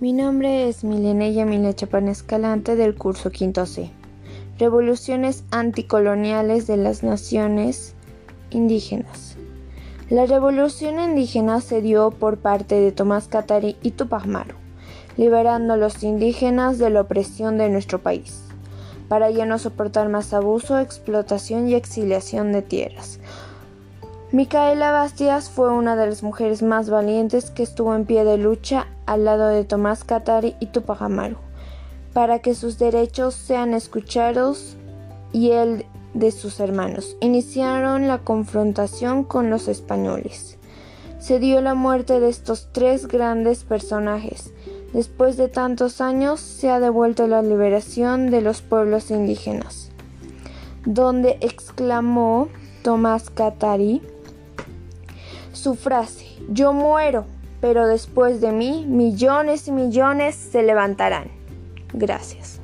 Mi nombre es Milene Yamile Chapan Escalante del curso quinto C. Revoluciones anticoloniales de las naciones indígenas. La revolución indígena se dio por parte de Tomás Catari y Tupac Amaru, liberando a los indígenas de la opresión de nuestro país, para ya no soportar más abuso, explotación y exiliación de tierras. Micaela Bastias fue una de las mujeres más valientes que estuvo en pie de lucha al lado de Tomás Catari y Tupac Amaru, para que sus derechos sean escuchados y el de sus hermanos. Iniciaron la confrontación con los españoles. Se dio la muerte de estos tres grandes personajes. Después de tantos años se ha devuelto la liberación de los pueblos indígenas, donde exclamó Tomás Catari su frase, yo muero, pero después de mí millones y millones se levantarán. Gracias.